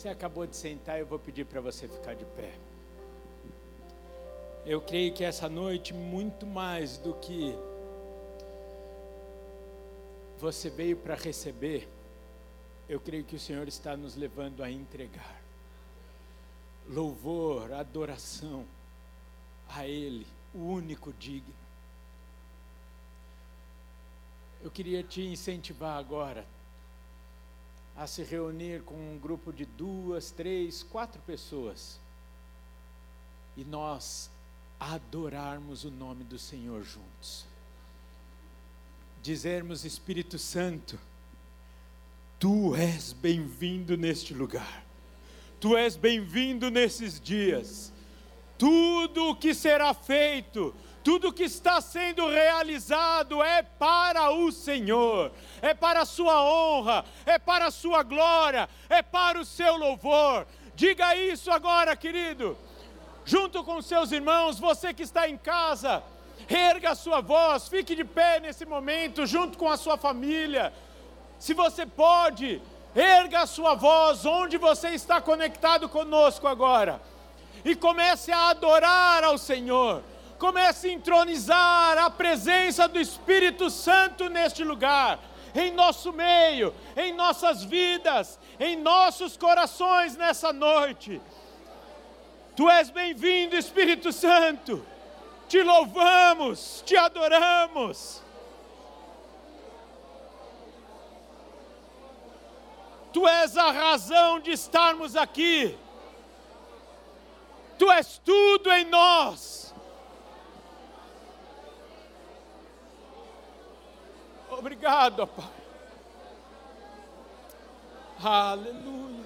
Você acabou de sentar, eu vou pedir para você ficar de pé. Eu creio que essa noite, muito mais do que você veio para receber, eu creio que o Senhor está nos levando a entregar louvor, adoração a Ele, o único digno. Eu queria te incentivar agora a se reunir com um grupo de duas, três, quatro pessoas e nós adorarmos o nome do Senhor juntos. Dizermos, Espírito Santo, Tu és bem-vindo neste lugar, Tu és bem-vindo nesses dias. Tudo o que será feito, tudo que está sendo realizado é para o Senhor, é para a sua honra, é para a sua glória, é para o seu louvor. Diga isso agora, querido. Junto com seus irmãos, você que está em casa, erga a sua voz, fique de pé nesse momento, junto com a sua família. Se você pode, erga a sua voz onde você está conectado conosco agora e comece a adorar ao Senhor comece a entronizar a presença do Espírito Santo neste lugar, em nosso meio, em nossas vidas, em nossos corações nessa noite. Tu és bem-vindo, Espírito Santo. Te louvamos, te adoramos. Tu és a razão de estarmos aqui. Tu és tudo em nós. Obrigado, Pai. Aleluia.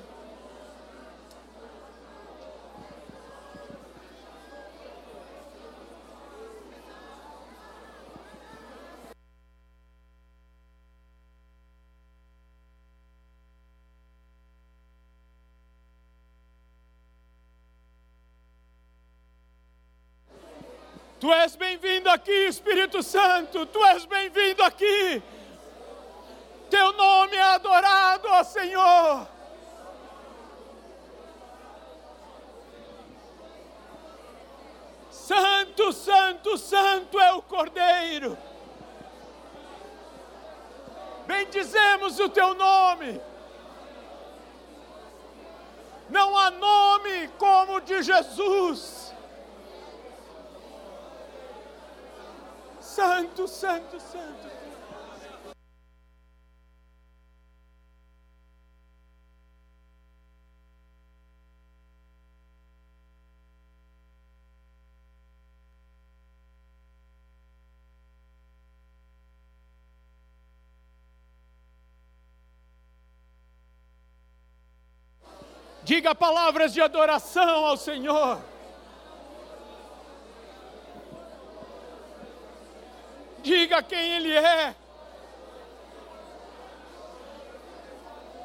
Tu és bem-vindo aqui, Espírito Santo, tu és bem-vindo aqui. Teu nome é adorado, ó Senhor. Santo, Santo, Santo é o Cordeiro. Bendizemos o teu nome. Não há nome como o de Jesus. Santo, Santo, Santo. Diga palavras de adoração ao Senhor. Diga quem Ele é.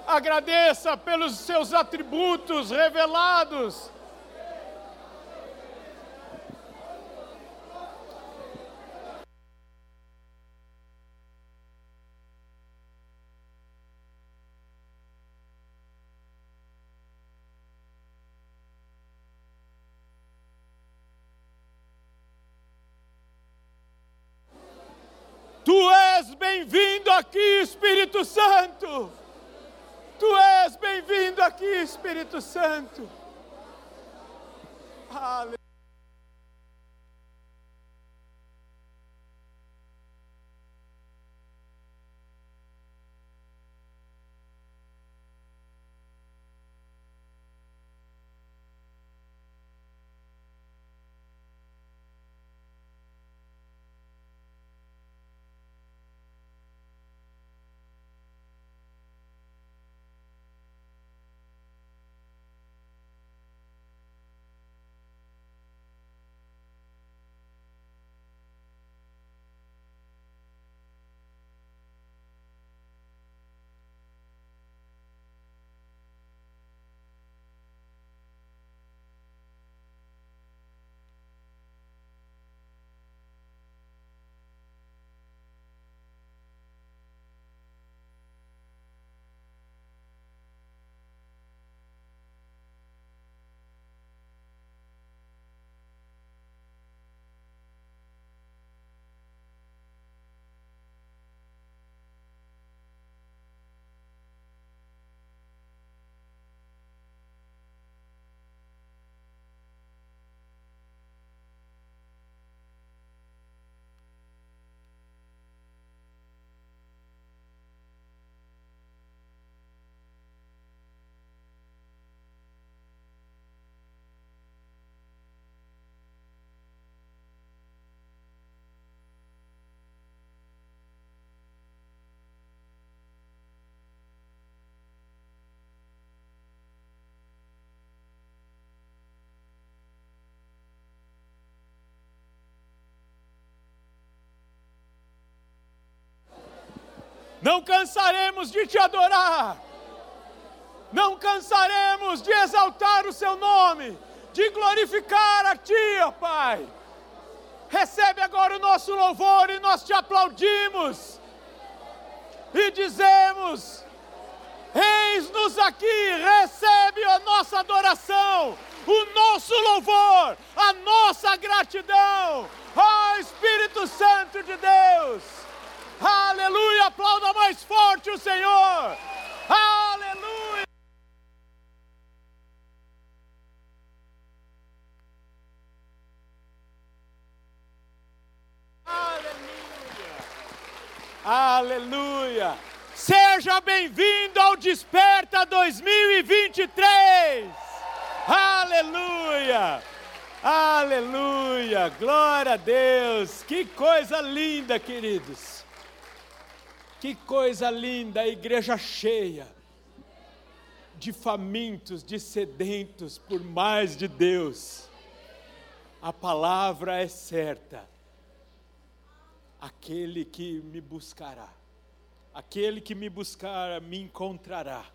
Agradeça pelos seus atributos revelados. Aqui, Espírito Santo. Tu és bem-vindo aqui, Espírito Santo. Aleluia. Não cansaremos de te adorar. Não cansaremos de exaltar o seu nome, de glorificar a ti, ó Pai. Recebe agora o nosso louvor e nós te aplaudimos. E dizemos: Eis-nos aqui, recebe a nossa adoração, o nosso louvor, a nossa gratidão. Ó Espírito Santo de Deus. Aplauda mais forte o Senhor. Aleluia. Aleluia. Seja bem-vindo ao Desperta 2023. Aleluia. Aleluia. Glória a Deus. Que coisa linda, queridos. Que coisa linda, a igreja cheia de famintos, de sedentos por mais de Deus. A palavra é certa. Aquele que me buscará, aquele que me buscar, me encontrará.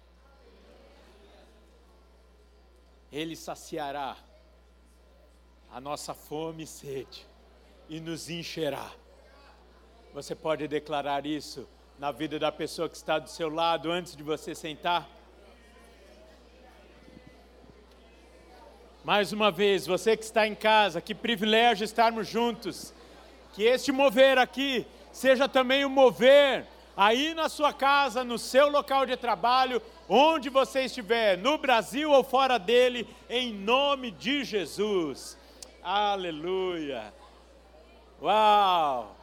Ele saciará a nossa fome e sede e nos encherá. Você pode declarar isso na vida da pessoa que está do seu lado antes de você sentar? Mais uma vez, você que está em casa, que privilégio estarmos juntos. Que este mover aqui seja também o mover aí na sua casa, no seu local de trabalho, onde você estiver, no Brasil ou fora dele, em nome de Jesus. Aleluia. Uau!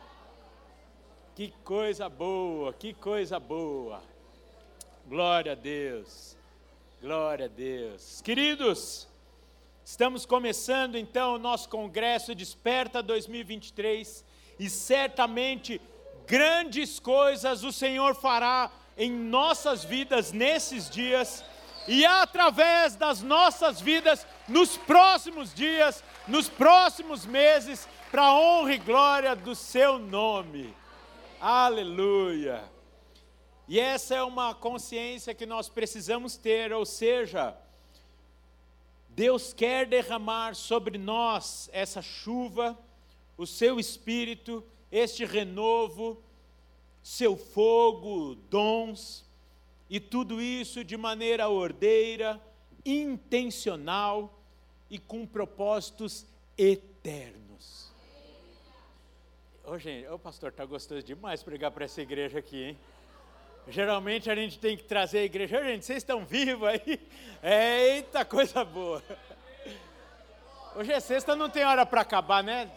Que coisa boa, que coisa boa. Glória a Deus. Glória a Deus. Queridos, estamos começando então o nosso congresso Desperta 2023 e certamente grandes coisas o Senhor fará em nossas vidas nesses dias e através das nossas vidas nos próximos dias, nos próximos meses, para honra e glória do seu nome. Aleluia! E essa é uma consciência que nós precisamos ter, ou seja, Deus quer derramar sobre nós essa chuva, o seu espírito, este renovo, seu fogo, dons, e tudo isso de maneira ordeira, intencional e com propósitos eternos. Ô, gente, pastor, tá gostoso demais pregar para essa igreja aqui, hein? Geralmente a gente tem que trazer a igreja. Ô, gente, vocês estão vivos aí? Eita, coisa boa. Hoje é sexta, não tem hora para acabar, né?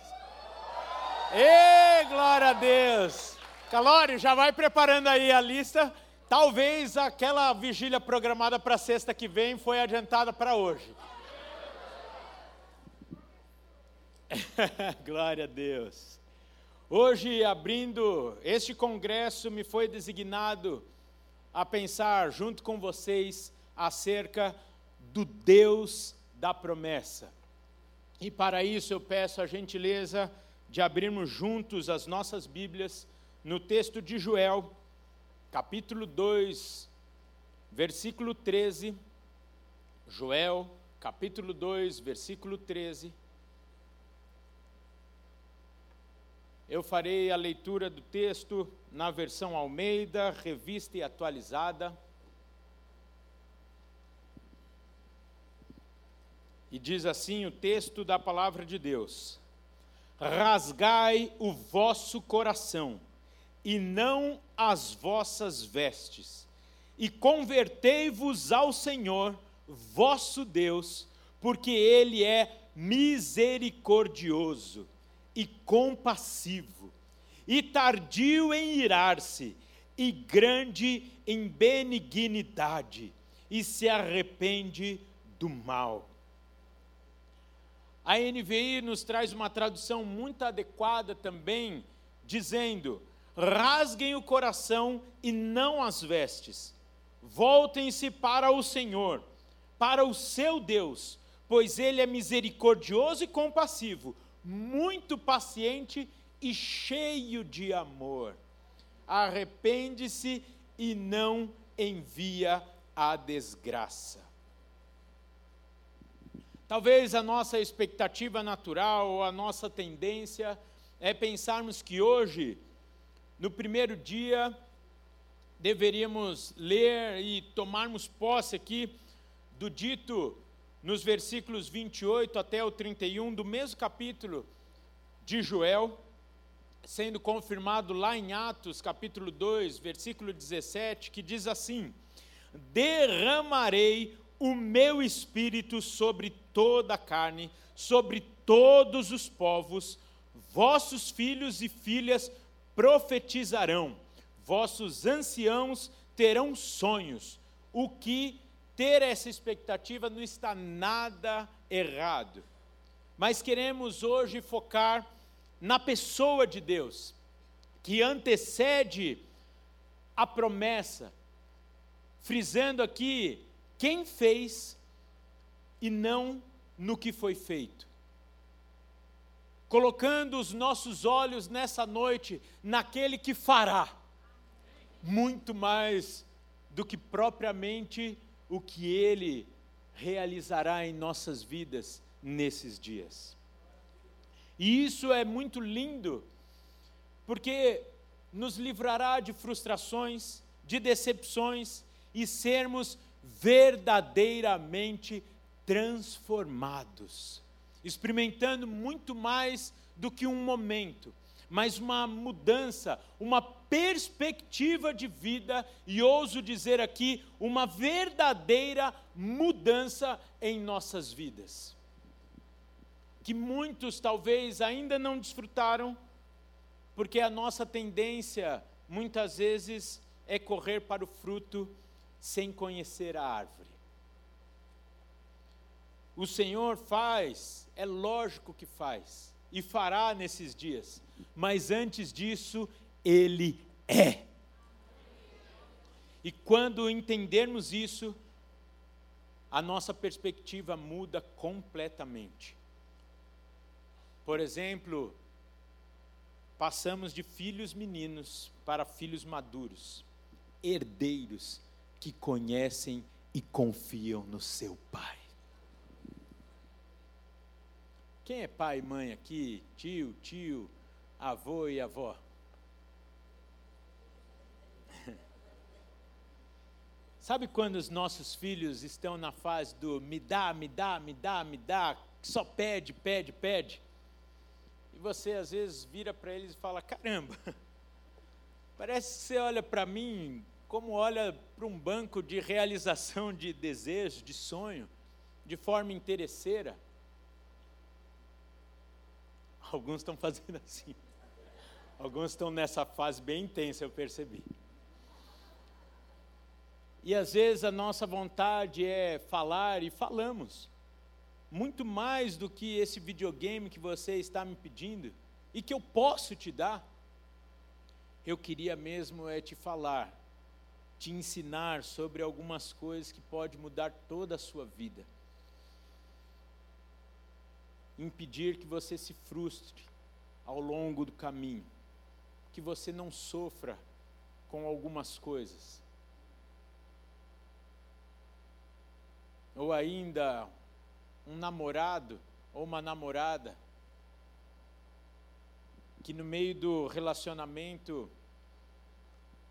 Ei, glória a Deus! Calório, já vai preparando aí a lista. Talvez aquela vigília programada para sexta que vem foi adiantada para hoje. glória a Deus. Hoje, abrindo este congresso, me foi designado a pensar junto com vocês acerca do Deus da promessa. E para isso eu peço a gentileza de abrirmos juntos as nossas Bíblias no texto de Joel, capítulo 2, versículo 13. Joel, capítulo 2, versículo 13. Eu farei a leitura do texto na versão Almeida, revista e atualizada. E diz assim o texto da palavra de Deus: Rasgai o vosso coração, e não as vossas vestes, e convertei-vos ao Senhor, vosso Deus, porque Ele é misericordioso e compassivo, e tardio em irar-se, e grande em benignidade, e se arrepende do mal. A NVI nos traz uma tradução muito adequada também, dizendo: rasguem o coração e não as vestes, voltem-se para o Senhor, para o seu Deus, pois Ele é misericordioso e compassivo, muito paciente e cheio de amor. arrepende-se e não envia a desgraça. Talvez a nossa expectativa natural a nossa tendência é pensarmos que hoje, no primeiro dia, deveríamos ler e tomarmos posse aqui do dito nos versículos 28 até o 31 do mesmo capítulo de Joel, sendo confirmado lá em Atos, capítulo 2, versículo 17, que diz assim: Derramarei o meu espírito sobre toda a carne, sobre todos os povos, vossos filhos e filhas profetizarão, vossos anciãos terão sonhos. O que ter essa expectativa não está nada errado. Mas queremos hoje focar na pessoa de Deus, que antecede a promessa, frisando aqui quem fez e não no que foi feito. Colocando os nossos olhos nessa noite naquele que fará muito mais do que propriamente o que ele realizará em nossas vidas nesses dias. E isso é muito lindo, porque nos livrará de frustrações, de decepções e sermos verdadeiramente transformados, experimentando muito mais do que um momento, mas uma mudança, uma perspectiva de vida e ouso dizer aqui, uma verdadeira mudança em nossas vidas. Que muitos talvez ainda não desfrutaram, porque a nossa tendência muitas vezes é correr para o fruto sem conhecer a árvore. O Senhor faz, é lógico que faz, e fará nesses dias, mas antes disso, Ele é. E quando entendermos isso, a nossa perspectiva muda completamente. Por exemplo, passamos de filhos meninos para filhos maduros, herdeiros que conhecem e confiam no seu pai. Quem é pai e mãe aqui? Tio, tio, avô e avó? Sabe quando os nossos filhos estão na fase do me dá, me dá, me dá, me dá, só pede, pede, pede? E você às vezes vira para eles e fala: caramba, parece que você olha para mim como olha para um banco de realização de desejo, de sonho, de forma interesseira. Alguns estão fazendo assim. Alguns estão nessa fase bem intensa, eu percebi. E às vezes a nossa vontade é falar e falamos. Muito mais do que esse videogame que você está me pedindo e que eu posso te dar. Eu queria mesmo é te falar te ensinar sobre algumas coisas que pode mudar toda a sua vida. Impedir que você se frustre ao longo do caminho, que você não sofra com algumas coisas. Ou ainda um namorado ou uma namorada que no meio do relacionamento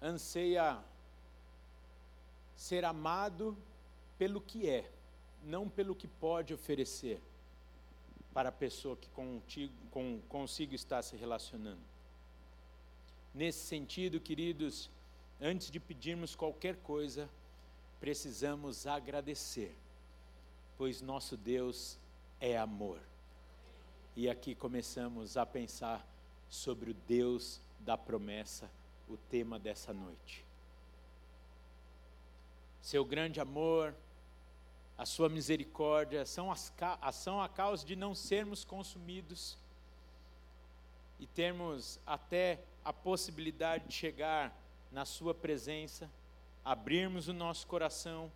anseia ser amado pelo que é, não pelo que pode oferecer para a pessoa que contigo, com, consigo está se relacionando. Nesse sentido, queridos, antes de pedirmos qualquer coisa, precisamos agradecer, pois nosso Deus é amor. E aqui começamos a pensar sobre o Deus da promessa, o tema dessa noite seu grande amor, a sua misericórdia, são, as, são a causa de não sermos consumidos e termos até a possibilidade de chegar na Sua presença, abrirmos o nosso coração,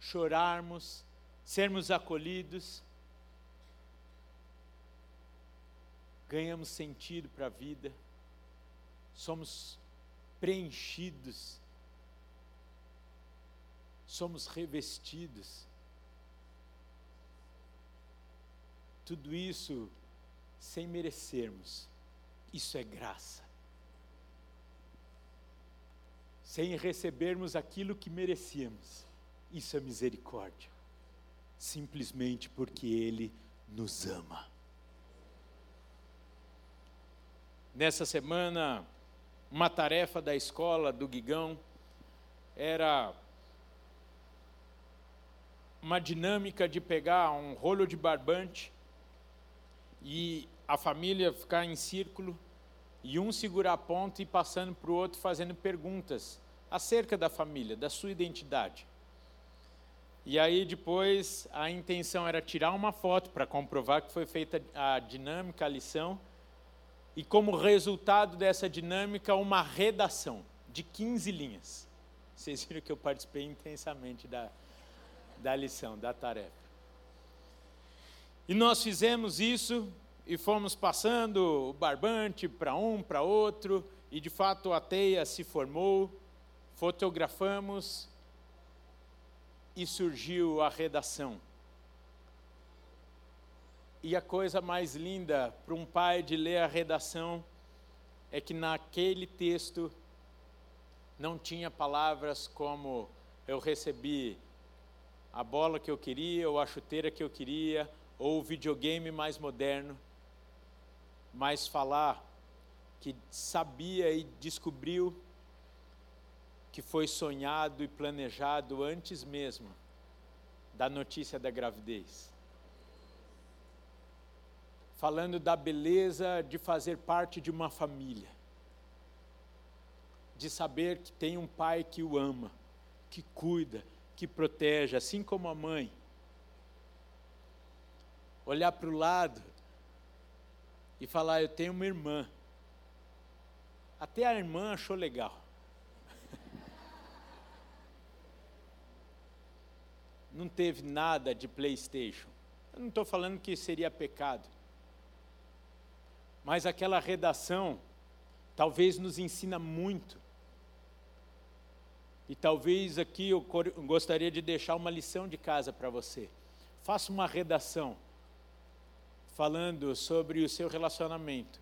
chorarmos, sermos acolhidos, ganhamos sentido para a vida, somos preenchidos, somos revestidos. Tudo isso sem merecermos, isso é graça. Sem recebermos aquilo que merecíamos, isso é misericórdia. Simplesmente porque Ele nos ama. Nessa semana, uma tarefa da escola do Guigão era uma dinâmica de pegar um rolo de barbante e a família ficar em círculo e um segurar a ponta e passando para o outro fazendo perguntas acerca da família, da sua identidade. E aí depois a intenção era tirar uma foto para comprovar que foi feita a dinâmica, a lição e como resultado dessa dinâmica, uma redação de 15 linhas. Vocês viram que eu participei intensamente da, da lição, da tarefa. E nós fizemos isso e fomos passando o barbante para um, para outro, e de fato a teia se formou, fotografamos e surgiu a redação. E a coisa mais linda para um pai de ler a redação é que naquele texto não tinha palavras como eu recebi a bola que eu queria, ou a chuteira que eu queria, ou o videogame mais moderno, mas falar que sabia e descobriu que foi sonhado e planejado antes mesmo da notícia da gravidez falando da beleza de fazer parte de uma família, de saber que tem um pai que o ama, que cuida, que protege, assim como a mãe. Olhar para o lado e falar: Eu tenho uma irmã. Até a irmã achou legal. Não teve nada de PlayStation. Eu não estou falando que seria pecado mas aquela redação talvez nos ensina muito. E talvez aqui eu gostaria de deixar uma lição de casa para você. Faça uma redação falando sobre o seu relacionamento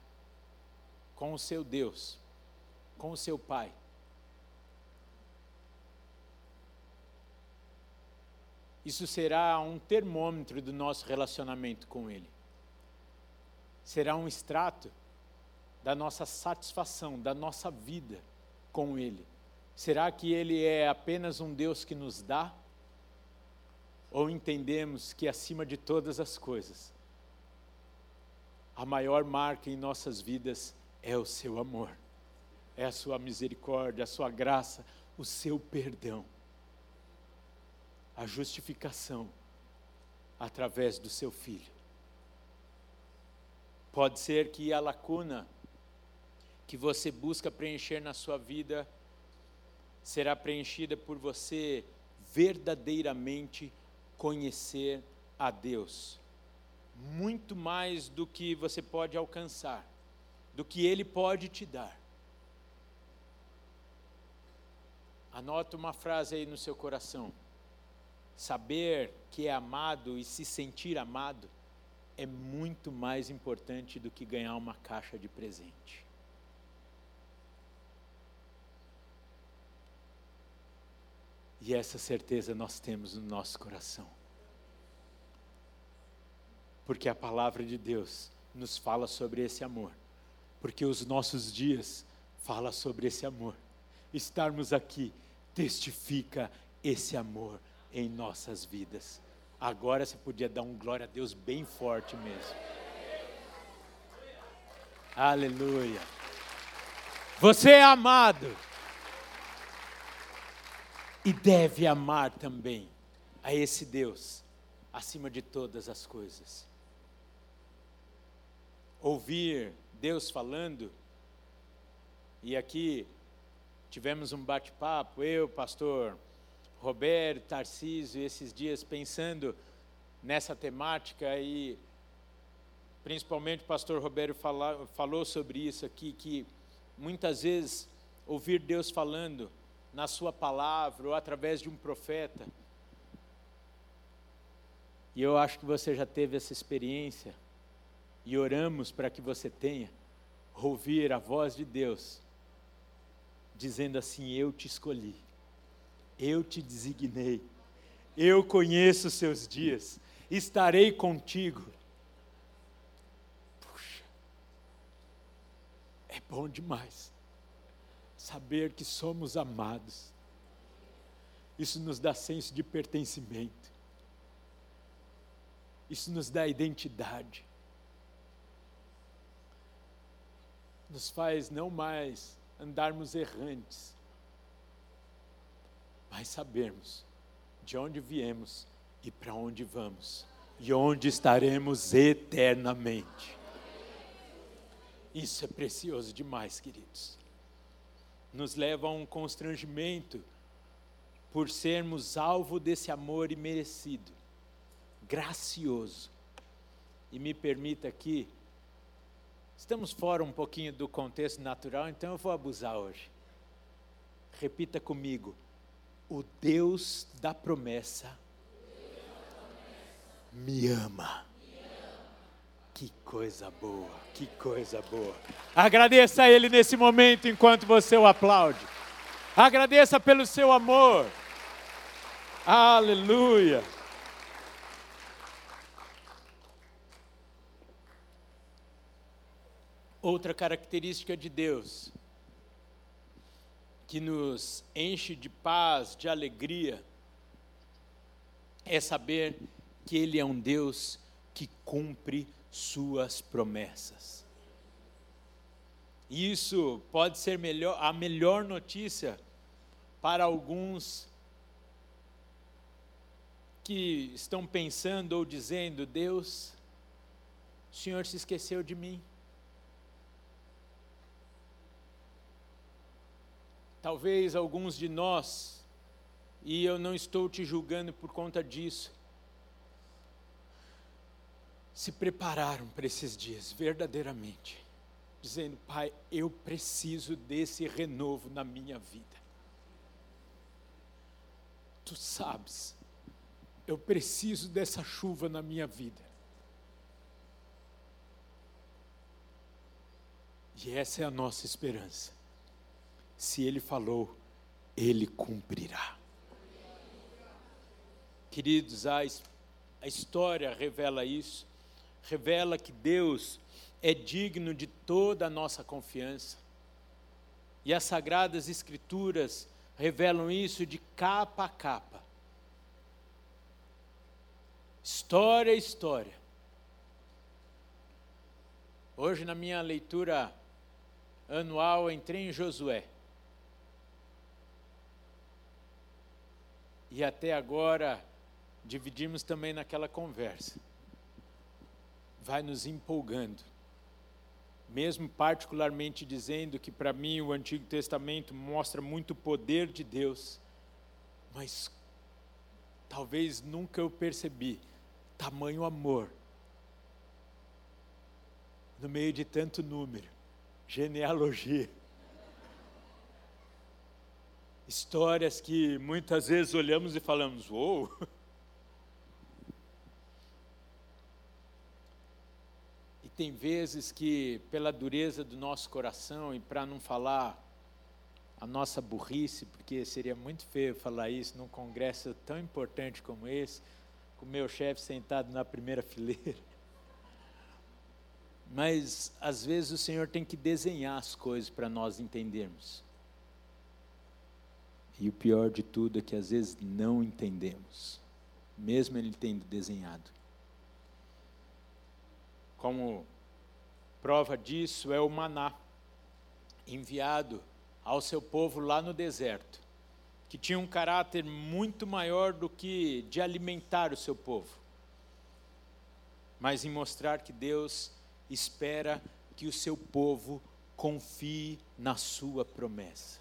com o seu Deus, com o seu Pai. Isso será um termômetro do nosso relacionamento com Ele será um extrato da nossa satisfação, da nossa vida com Ele. Será que Ele é apenas um Deus que nos dá? Ou entendemos que acima de todas as coisas, a maior marca em nossas vidas é o seu amor, é a sua misericórdia, a sua graça, o seu perdão, a justificação através do seu Filho. Pode ser que a lacuna que você busca preencher na sua vida será preenchida por você verdadeiramente conhecer a Deus. Muito mais do que você pode alcançar, do que Ele pode te dar. Anota uma frase aí no seu coração. Saber que é amado e se sentir amado é muito mais importante do que ganhar uma caixa de presente. E essa certeza nós temos no nosso coração. Porque a palavra de Deus nos fala sobre esse amor. Porque os nossos dias fala sobre esse amor. Estarmos aqui testifica esse amor em nossas vidas. Agora você podia dar um glória a Deus bem forte mesmo. Aleluia. Você é amado. E deve amar também a esse Deus, acima de todas as coisas. Ouvir Deus falando, e aqui tivemos um bate-papo, eu, pastor Roberto, Tarcísio, esses dias pensando nessa temática e principalmente o pastor Roberto fala, falou sobre isso aqui, que muitas vezes ouvir Deus falando na Sua palavra ou através de um profeta. E eu acho que você já teve essa experiência, e oramos para que você tenha, ouvir a voz de Deus, dizendo assim: Eu te escolhi, eu te designei, eu conheço os seus dias, estarei contigo. Puxa, é bom demais saber que somos amados. Isso nos dá senso de pertencimento. Isso nos dá identidade. Nos faz não mais andarmos errantes, mas sabermos de onde viemos e para onde vamos e onde estaremos eternamente. Isso é precioso demais, queridos nos leva a um constrangimento por sermos alvo desse amor imerecido, gracioso. E me permita aqui, estamos fora um pouquinho do contexto natural, então eu vou abusar hoje. Repita comigo: o Deus da promessa me ama. Que coisa boa, que coisa boa. Agradeça a Ele nesse momento enquanto você o aplaude. Agradeça pelo seu amor. Aleluia. Outra característica de Deus que nos enche de paz, de alegria, é saber que Ele é um Deus que cumpre suas promessas. Isso pode ser melhor, a melhor notícia para alguns que estão pensando ou dizendo: Deus, o Senhor se esqueceu de mim. Talvez alguns de nós, e eu não estou te julgando por conta disso, se prepararam para esses dias, verdadeiramente, dizendo: Pai, eu preciso desse renovo na minha vida. Tu sabes, eu preciso dessa chuva na minha vida. E essa é a nossa esperança. Se Ele falou, Ele cumprirá. Queridos, a, a história revela isso revela que Deus é digno de toda a nossa confiança. E as sagradas escrituras revelam isso de capa a capa. História a história. Hoje, na minha leitura anual, entrei em Josué. E até agora, dividimos também naquela conversa vai nos empolgando. Mesmo particularmente dizendo que para mim o Antigo Testamento mostra muito poder de Deus, mas talvez nunca eu percebi tamanho amor no meio de tanto número, genealogia. Histórias que muitas vezes olhamos e falamos: uou! Oh! tem vezes que, pela dureza do nosso coração, e para não falar a nossa burrice, porque seria muito feio falar isso num congresso tão importante como esse, com o meu chefe sentado na primeira fileira. Mas, às vezes, o Senhor tem que desenhar as coisas para nós entendermos. E o pior de tudo é que, às vezes, não entendemos, mesmo Ele tendo desenhado. Como prova disso é o maná, enviado ao seu povo lá no deserto, que tinha um caráter muito maior do que de alimentar o seu povo, mas em mostrar que Deus espera que o seu povo confie na sua promessa.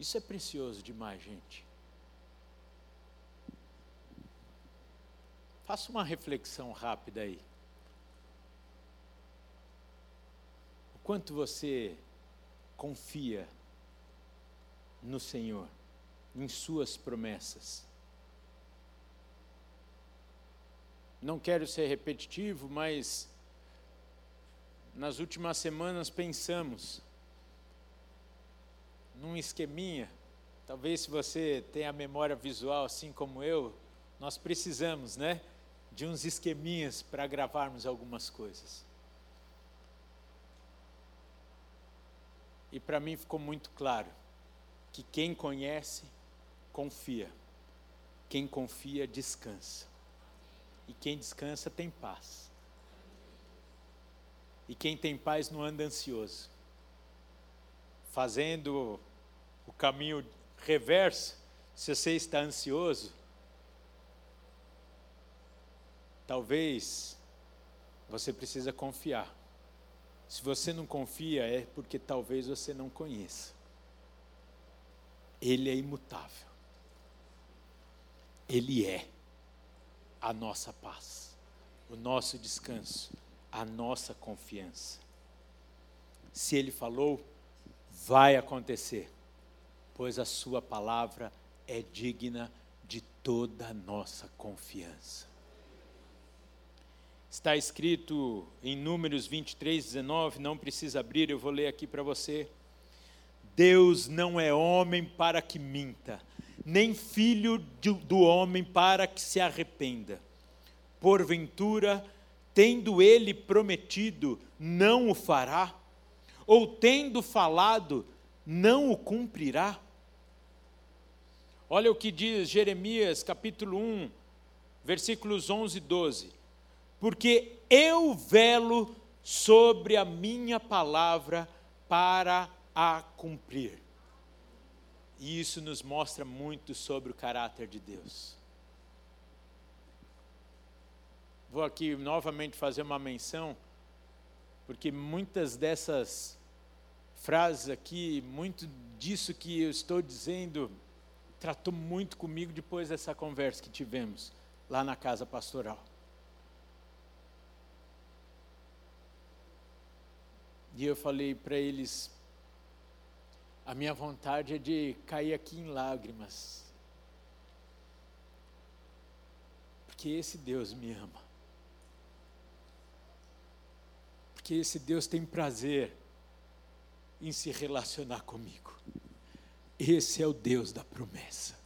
Isso é precioso demais, gente. Faça uma reflexão rápida aí. O quanto você confia no Senhor, em Suas promessas. Não quero ser repetitivo, mas nas últimas semanas pensamos num esqueminha. Talvez se você tem a memória visual assim como eu, nós precisamos, né, de uns esqueminhas para gravarmos algumas coisas. E para mim ficou muito claro que quem conhece, confia. Quem confia, descansa. E quem descansa tem paz. E quem tem paz não anda ansioso. Fazendo o caminho reverso, se você está ansioso, talvez você precisa confiar. Se você não confia, é porque talvez você não conheça. Ele é imutável. Ele é a nossa paz, o nosso descanso, a nossa confiança. Se Ele falou, vai acontecer, pois a Sua palavra é digna de toda a nossa confiança. Está escrito em Números 23, 19, não precisa abrir, eu vou ler aqui para você. Deus não é homem para que minta, nem filho do homem para que se arrependa. Porventura, tendo ele prometido, não o fará? Ou tendo falado, não o cumprirá? Olha o que diz Jeremias capítulo 1, versículos 11 e 12 porque eu velo sobre a minha palavra para a cumprir. E isso nos mostra muito sobre o caráter de Deus. Vou aqui novamente fazer uma menção, porque muitas dessas frases aqui, muito disso que eu estou dizendo, tratou muito comigo depois dessa conversa que tivemos lá na casa pastoral. E eu falei para eles: a minha vontade é de cair aqui em lágrimas. Porque esse Deus me ama. Porque esse Deus tem prazer em se relacionar comigo. Esse é o Deus da promessa.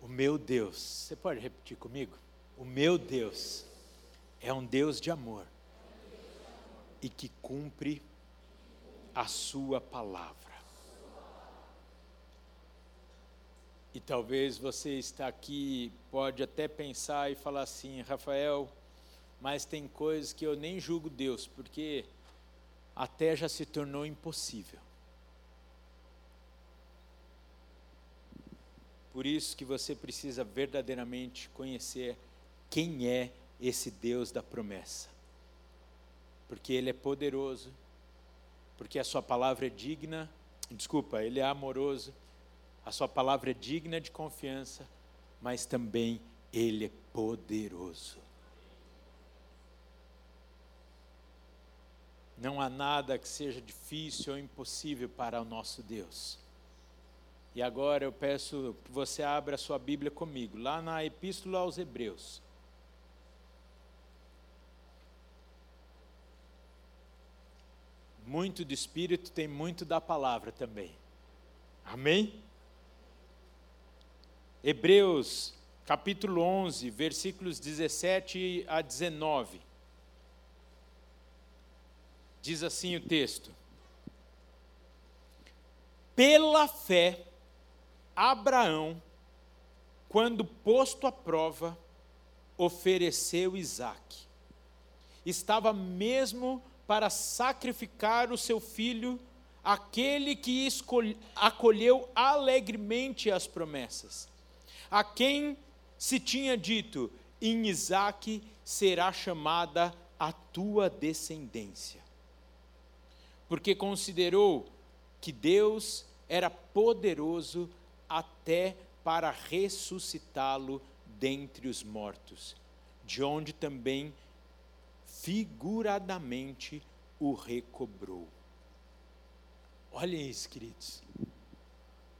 O meu Deus, você pode repetir comigo? O meu Deus é um Deus de amor e que cumpre a Sua palavra. E talvez você está aqui, pode até pensar e falar assim, Rafael, mas tem coisas que eu nem julgo Deus, porque até já se tornou impossível. Por isso que você precisa verdadeiramente conhecer quem é esse Deus da promessa. Porque ele é poderoso, porque a sua palavra é digna, desculpa, ele é amoroso, a sua palavra é digna de confiança, mas também ele é poderoso. Não há nada que seja difícil ou impossível para o nosso Deus. E agora eu peço que você abra a sua Bíblia comigo, lá na Epístola aos Hebreus. Muito do Espírito tem muito da palavra também. Amém? Hebreus, capítulo 11, versículos 17 a 19. Diz assim o texto: Pela fé, Abraão, quando posto à prova, ofereceu Isaque. Estava mesmo para sacrificar o seu filho, aquele que acolheu alegremente as promessas, a quem se tinha dito: em Isaque será chamada a tua descendência. Porque considerou que Deus era poderoso até para ressuscitá-lo dentre os mortos, de onde também figuradamente o recobrou. Olhem isso, queridos.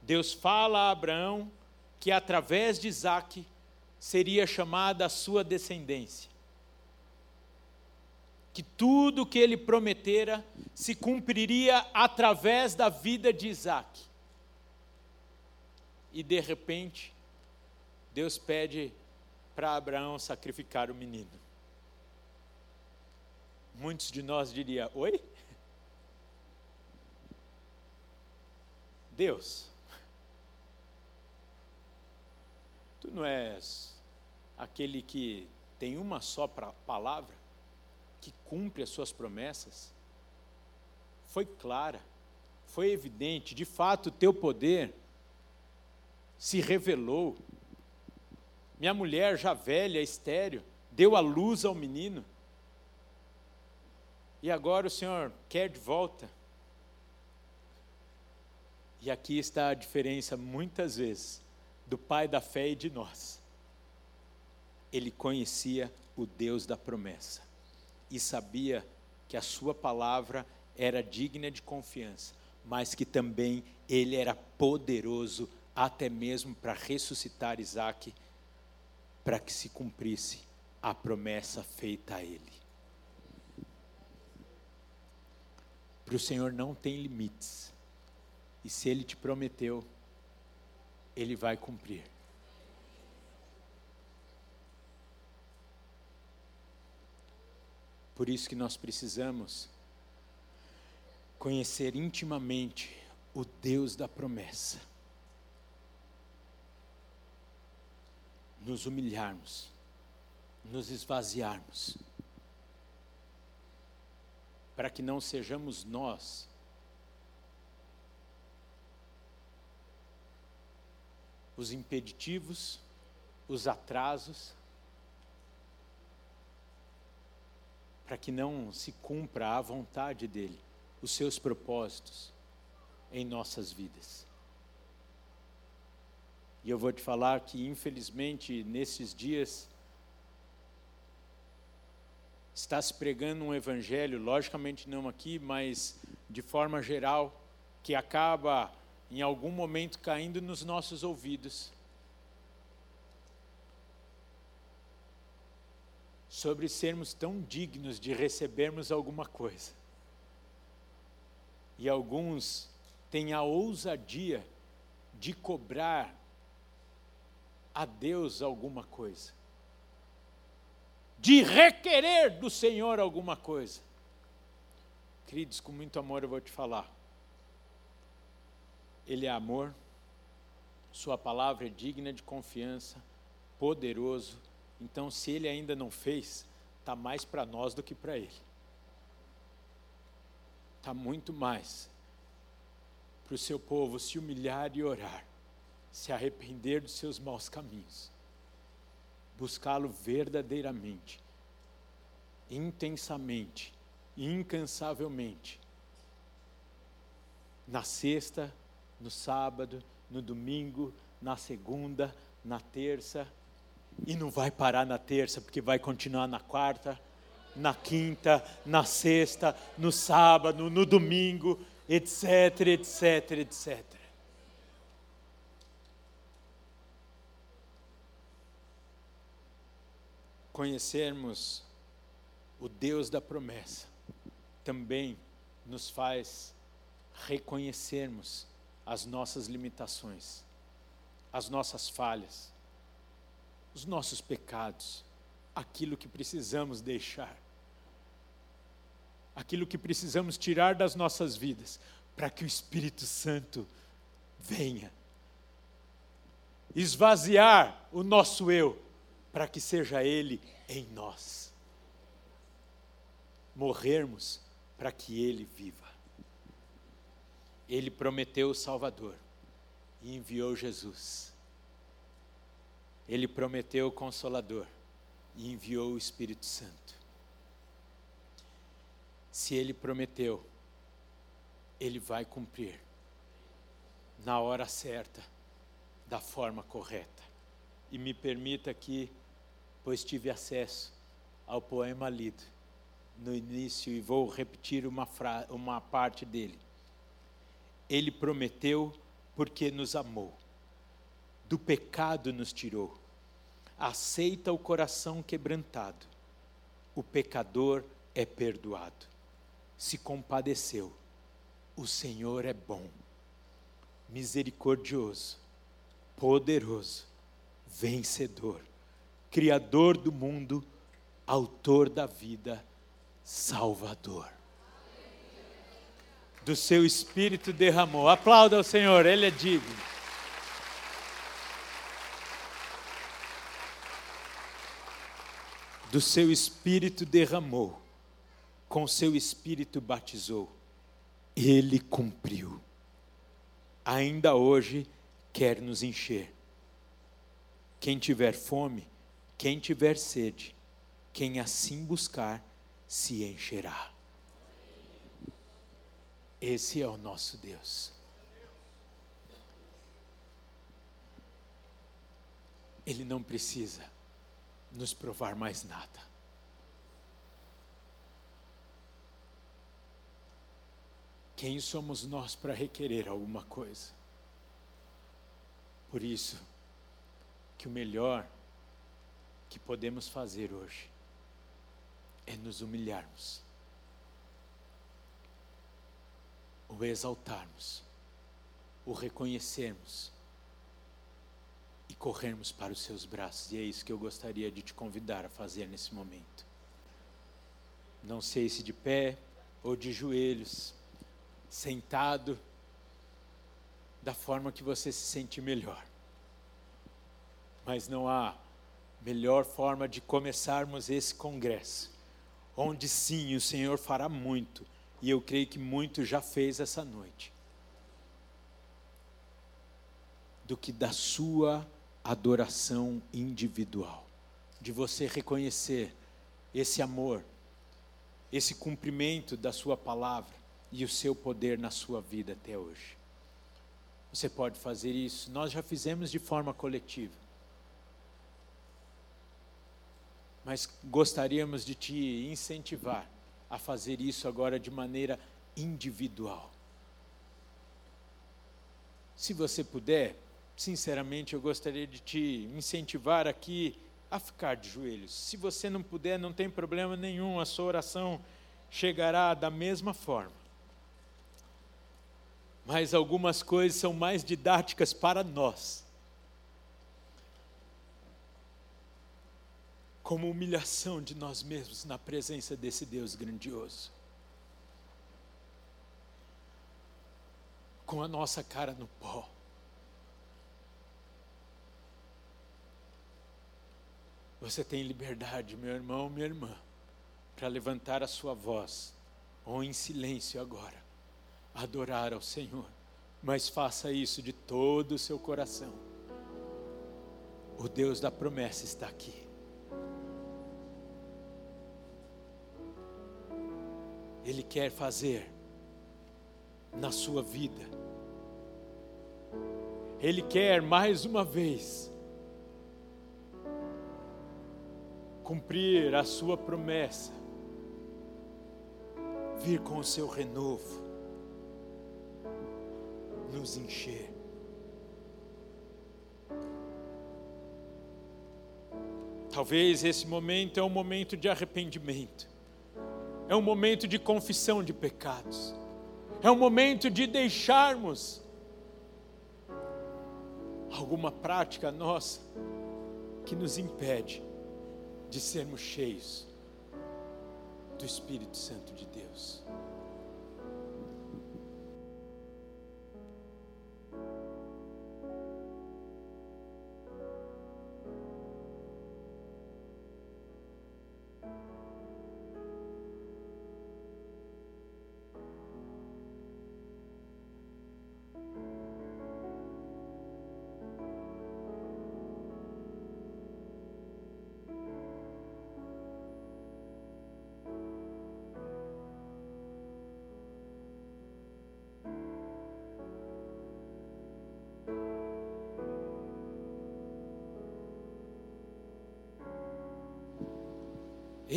Deus fala a Abraão que através de Isaac seria chamada a sua descendência. Que tudo o que ele prometera se cumpriria através da vida de Isaac. E de repente, Deus pede para Abraão sacrificar o menino. Muitos de nós diriam: Oi? Deus, tu não és aquele que tem uma só palavra, que cumpre as suas promessas? Foi clara, foi evidente, de fato o teu poder se revelou. Minha mulher, já velha, estéreo, deu a luz ao menino. E agora o Senhor quer de volta. E aqui está a diferença, muitas vezes, do pai da fé e de nós. Ele conhecia o Deus da promessa e sabia que a sua palavra era digna de confiança, mas que também ele era poderoso até mesmo para ressuscitar Isaac, para que se cumprisse a promessa feita a ele. Para o Senhor não tem limites, e se Ele te prometeu, Ele vai cumprir. Por isso que nós precisamos conhecer intimamente o Deus da promessa. nos humilharmos, nos esvaziarmos, para que não sejamos nós os impeditivos, os atrasos, para que não se cumpra a vontade dele, os seus propósitos em nossas vidas. E eu vou te falar que, infelizmente, nesses dias, está se pregando um evangelho, logicamente não aqui, mas de forma geral, que acaba em algum momento caindo nos nossos ouvidos. Sobre sermos tão dignos de recebermos alguma coisa. E alguns têm a ousadia de cobrar a Deus alguma coisa, de requerer do Senhor alguma coisa. Queridos, com muito amor eu vou te falar. Ele é amor, Sua palavra é digna de confiança, poderoso. Então, se Ele ainda não fez, está mais para nós do que para Ele. Está muito mais para o seu povo se humilhar e orar se arrepender dos seus maus caminhos, buscá-lo verdadeiramente, intensamente, incansavelmente, na sexta, no sábado, no domingo, na segunda, na terça, e não vai parar na terça, porque vai continuar na quarta, na quinta, na sexta, no sábado, no domingo, etc, etc, etc. conhecermos o Deus da promessa também nos faz reconhecermos as nossas limitações, as nossas falhas, os nossos pecados, aquilo que precisamos deixar, aquilo que precisamos tirar das nossas vidas, para que o Espírito Santo venha esvaziar o nosso eu para que seja Ele em nós. Morrermos para que Ele viva. Ele prometeu o Salvador e enviou Jesus. Ele prometeu o Consolador e enviou o Espírito Santo. Se Ele prometeu, Ele vai cumprir na hora certa, da forma correta. E me permita aqui pois tive acesso ao poema lido no início e vou repetir uma, uma parte dele. Ele prometeu porque nos amou, do pecado nos tirou, aceita o coração quebrantado, o pecador é perdoado, se compadeceu, o Senhor é bom, misericordioso, poderoso, vencedor, Criador do mundo, Autor da vida, Salvador. Do seu Espírito derramou. Aplauda ao Senhor, Ele é digno. Do seu Espírito derramou, com seu Espírito batizou, Ele cumpriu. Ainda hoje quer nos encher. Quem tiver fome, quem tiver sede, quem assim buscar, se encherá. Esse é o nosso Deus. Ele não precisa nos provar mais nada. Quem somos nós para requerer alguma coisa? Por isso, que o melhor que podemos fazer hoje é nos humilharmos, o exaltarmos, o reconhecermos e corrermos para os seus braços. E é isso que eu gostaria de te convidar a fazer nesse momento. Não sei se de pé ou de joelhos, sentado, da forma que você se sente melhor. Mas não há melhor forma de começarmos esse congresso, onde sim o Senhor fará muito, e eu creio que muito já fez essa noite, do que da sua adoração individual, de você reconhecer esse amor, esse cumprimento da Sua palavra e o seu poder na sua vida até hoje. Você pode fazer isso, nós já fizemos de forma coletiva. mas gostaríamos de te incentivar a fazer isso agora de maneira individual. Se você puder, sinceramente, eu gostaria de te incentivar aqui a ficar de joelhos. Se você não puder, não tem problema nenhum, a sua oração chegará da mesma forma. Mas algumas coisas são mais didáticas para nós. como humilhação de nós mesmos na presença desse Deus grandioso. Com a nossa cara no pó. Você tem liberdade, meu irmão, minha irmã, para levantar a sua voz, ou em silêncio agora, adorar ao Senhor. Mas faça isso de todo o seu coração. O Deus da promessa está aqui. Ele quer fazer na sua vida. Ele quer mais uma vez cumprir a sua promessa, vir com o seu renovo, nos encher. Talvez esse momento é um momento de arrependimento é um momento de confissão de pecados, é um momento de deixarmos alguma prática nossa que nos impede de sermos cheios do Espírito Santo de Deus.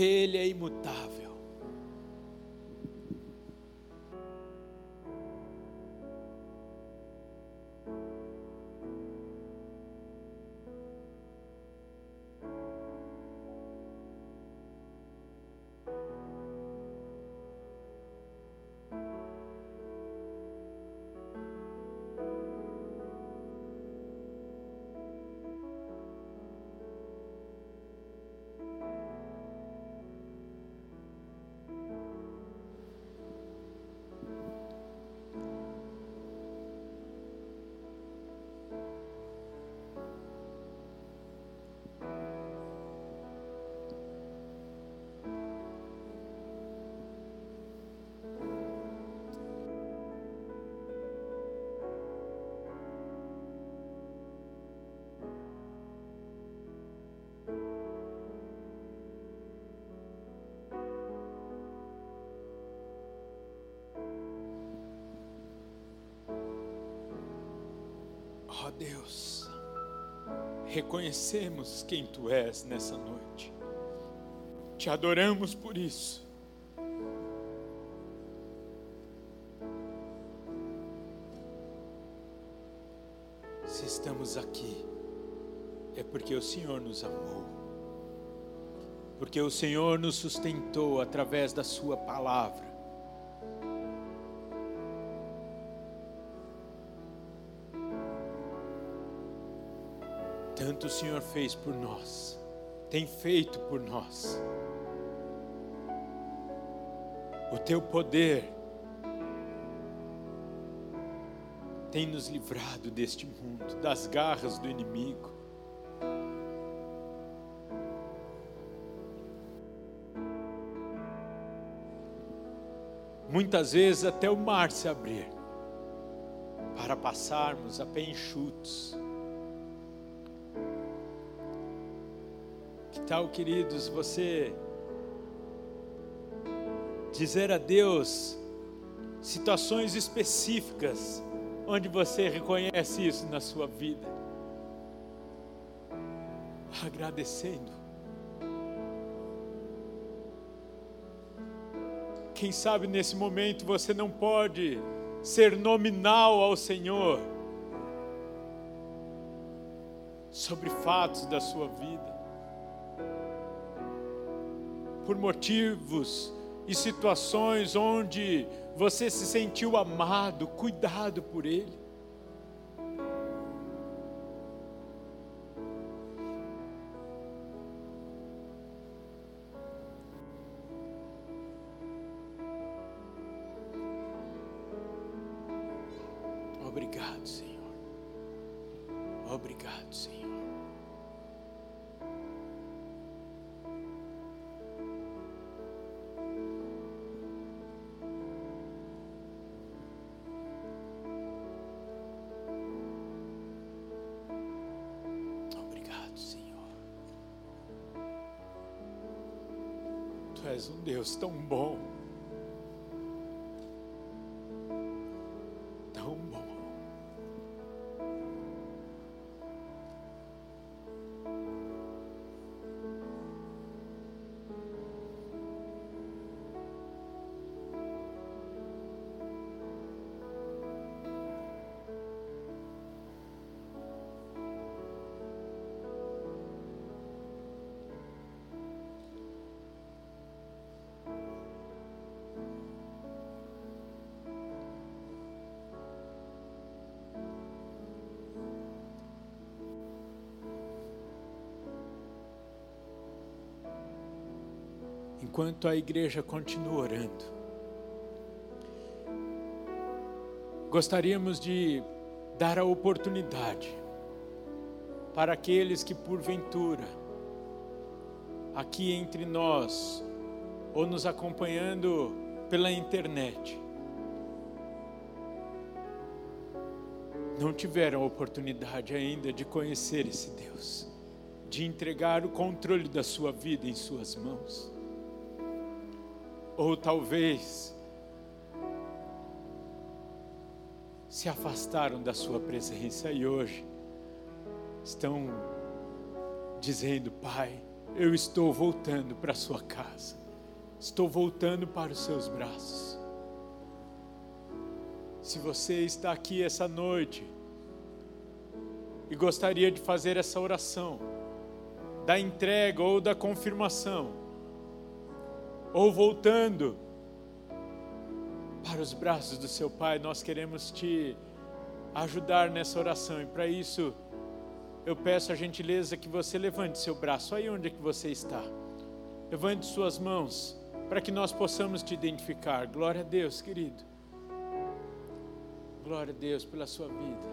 Ele é imutável. Deus, reconhecemos quem Tu és nessa noite, te adoramos por isso. Se estamos aqui, é porque o Senhor nos amou, porque o Senhor nos sustentou através da Sua palavra. Tanto o Senhor fez por nós, tem feito por nós. O teu poder tem nos livrado deste mundo, das garras do inimigo. Muitas vezes até o mar se abrir para passarmos a pé enxutos. Tal, queridos, você dizer a Deus situações específicas onde você reconhece isso na sua vida? Agradecendo. Quem sabe nesse momento você não pode ser nominal ao Senhor sobre fatos da sua vida, por motivos e situações onde você se sentiu amado, cuidado por Ele. Deus tão bom. Enquanto a igreja continua orando. Gostaríamos de dar a oportunidade para aqueles que porventura aqui entre nós ou nos acompanhando pela internet não tiveram a oportunidade ainda de conhecer esse Deus, de entregar o controle da sua vida em suas mãos. Ou talvez se afastaram da Sua presença e hoje estão dizendo: Pai, eu estou voltando para a sua casa, estou voltando para os seus braços. Se você está aqui essa noite e gostaria de fazer essa oração, da entrega ou da confirmação, ou voltando para os braços do seu Pai, nós queremos te ajudar nessa oração e para isso eu peço a gentileza que você levante seu braço aí onde é que você está. Levante suas mãos para que nós possamos te identificar. Glória a Deus, querido. Glória a Deus pela sua vida.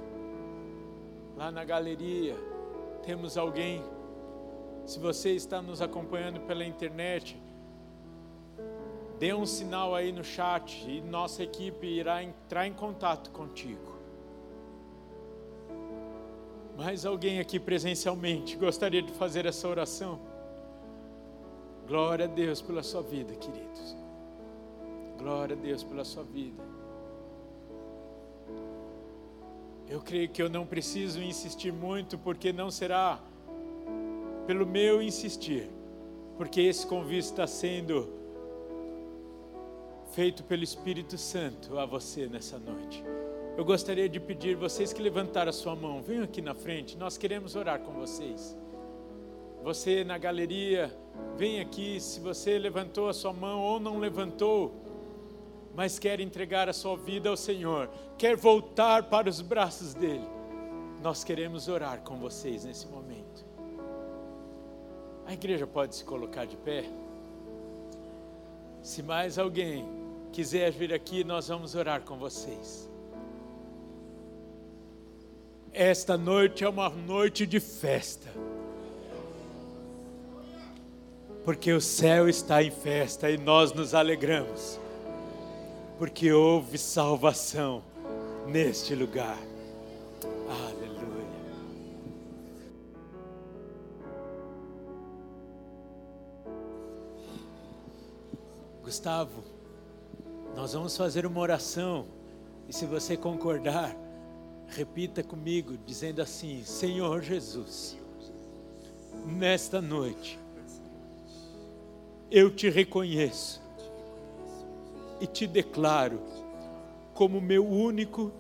Lá na galeria temos alguém. Se você está nos acompanhando pela internet, dê um sinal aí no chat e nossa equipe irá entrar em contato contigo. Mais alguém aqui presencialmente gostaria de fazer essa oração? Glória a Deus pela sua vida, queridos. Glória a Deus pela sua vida. Eu creio que eu não preciso insistir muito, porque não será pelo meu insistir, porque esse convite está sendo feito pelo Espírito Santo a você nessa noite. Eu gostaria de pedir vocês que levantaram a sua mão, venham aqui na frente, nós queremos orar com vocês. Você na galeria, vem aqui, se você levantou a sua mão ou não levantou, mas quer entregar a sua vida ao Senhor, quer voltar para os braços dele, nós queremos orar com vocês nesse momento. A igreja pode se colocar de pé? Se mais alguém quiser vir aqui, nós vamos orar com vocês. Esta noite é uma noite de festa. Porque o céu está em festa e nós nos alegramos. Porque houve salvação neste lugar. Aleluia. Gustavo, nós vamos fazer uma oração. E se você concordar, Repita comigo, dizendo assim: Senhor Jesus, nesta noite, eu te reconheço e te declaro como meu único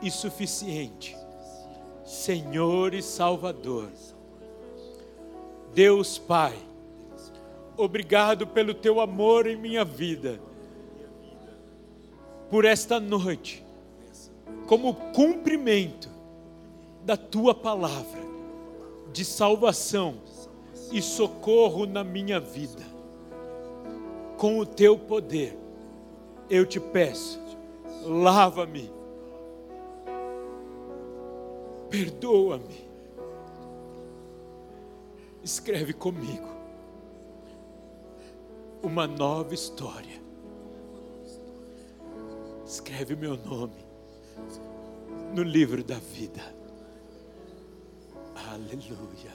e suficiente Senhor e Salvador. Deus Pai, obrigado pelo teu amor em minha vida, por esta noite como cumprimento da tua palavra de salvação e socorro na minha vida. Com o teu poder, eu te peço, lava-me, perdoa-me, escreve comigo uma nova história. Escreve meu nome no livro da vida. Aleluia.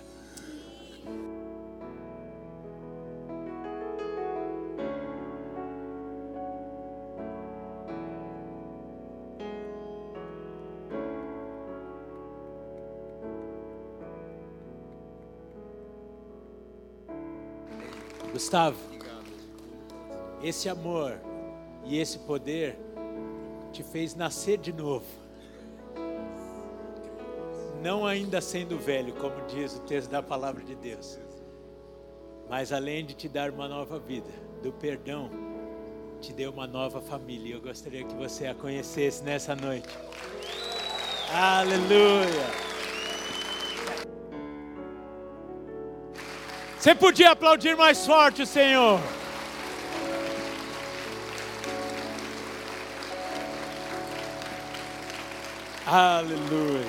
Gustavo, esse amor e esse poder te fez nascer de novo não ainda sendo velho, como diz o texto da palavra de Deus, mas além de te dar uma nova vida, do perdão, te deu uma nova família. Eu gostaria que você a conhecesse nessa noite. Aleluia! Você podia aplaudir mais forte Senhor. Aleluia.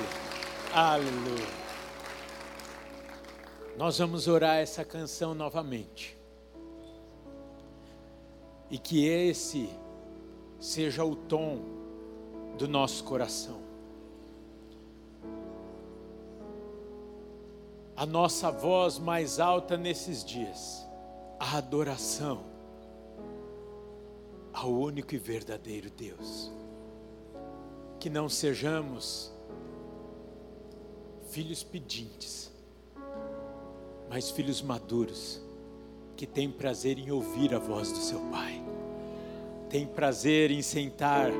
Aleluia. Nós vamos orar essa canção novamente. E que esse seja o tom do nosso coração. A nossa voz mais alta nesses dias, a adoração ao único e verdadeiro Deus. Que não sejamos filhos pedintes, mas filhos maduros que têm prazer em ouvir a voz do seu pai, têm prazer em sentar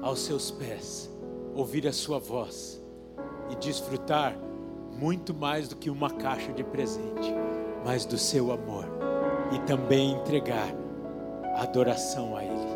aos seus pés, ouvir a sua voz e desfrutar muito mais do que uma caixa de presente, mas do seu amor e também entregar adoração a Ele.